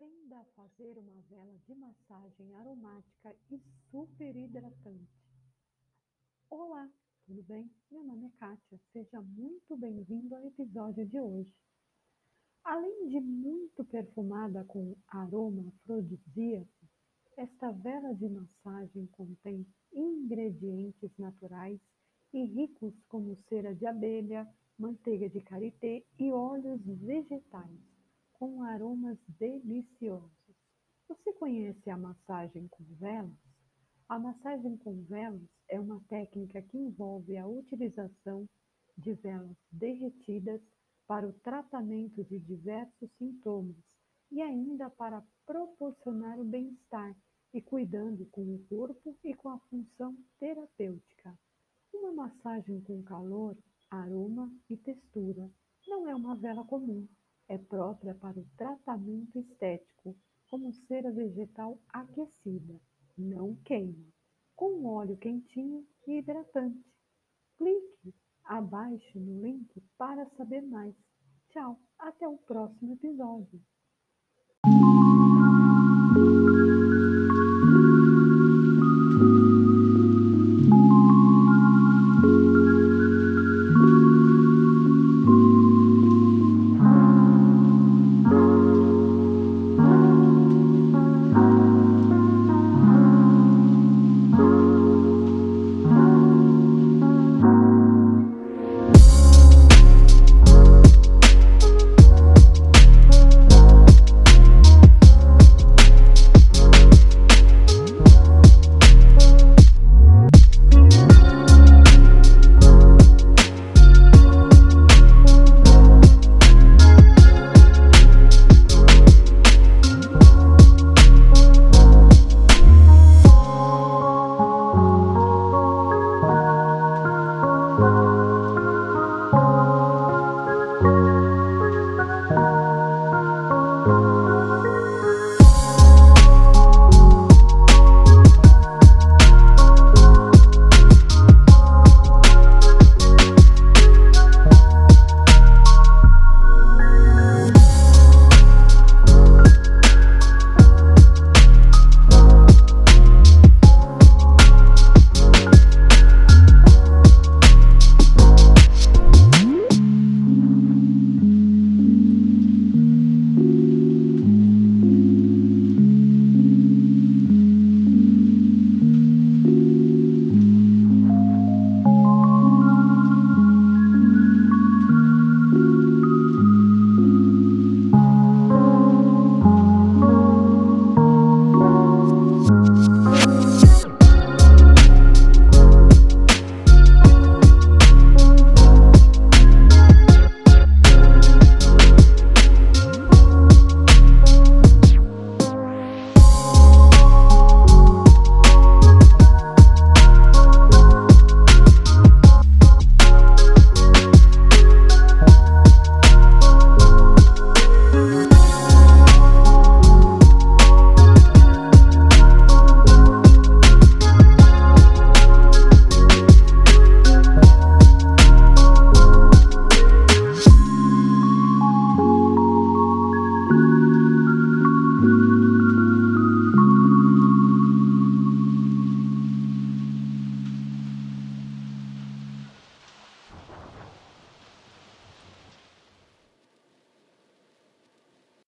Aprenda a fazer uma vela de massagem aromática e super hidratante. Olá, tudo bem? Meu nome é Kátia, seja muito bem-vindo ao episódio de hoje. Além de muito perfumada com aroma afrodisíaco, esta vela de massagem contém ingredientes naturais e ricos como cera de abelha, manteiga de karité e óleos vegetais com aromas deliciosos. Você conhece a massagem com velas? A massagem com velas é uma técnica que envolve a utilização de velas derretidas para o tratamento de diversos sintomas e ainda para proporcionar o bem-estar e cuidando com o corpo e com a função terapêutica. Uma massagem com calor, aroma e textura não é uma vela comum é própria para o tratamento estético, como cera vegetal aquecida, não queima, com óleo quentinho e hidratante. Clique abaixo no link para saber mais. Tchau, até o próximo episódio.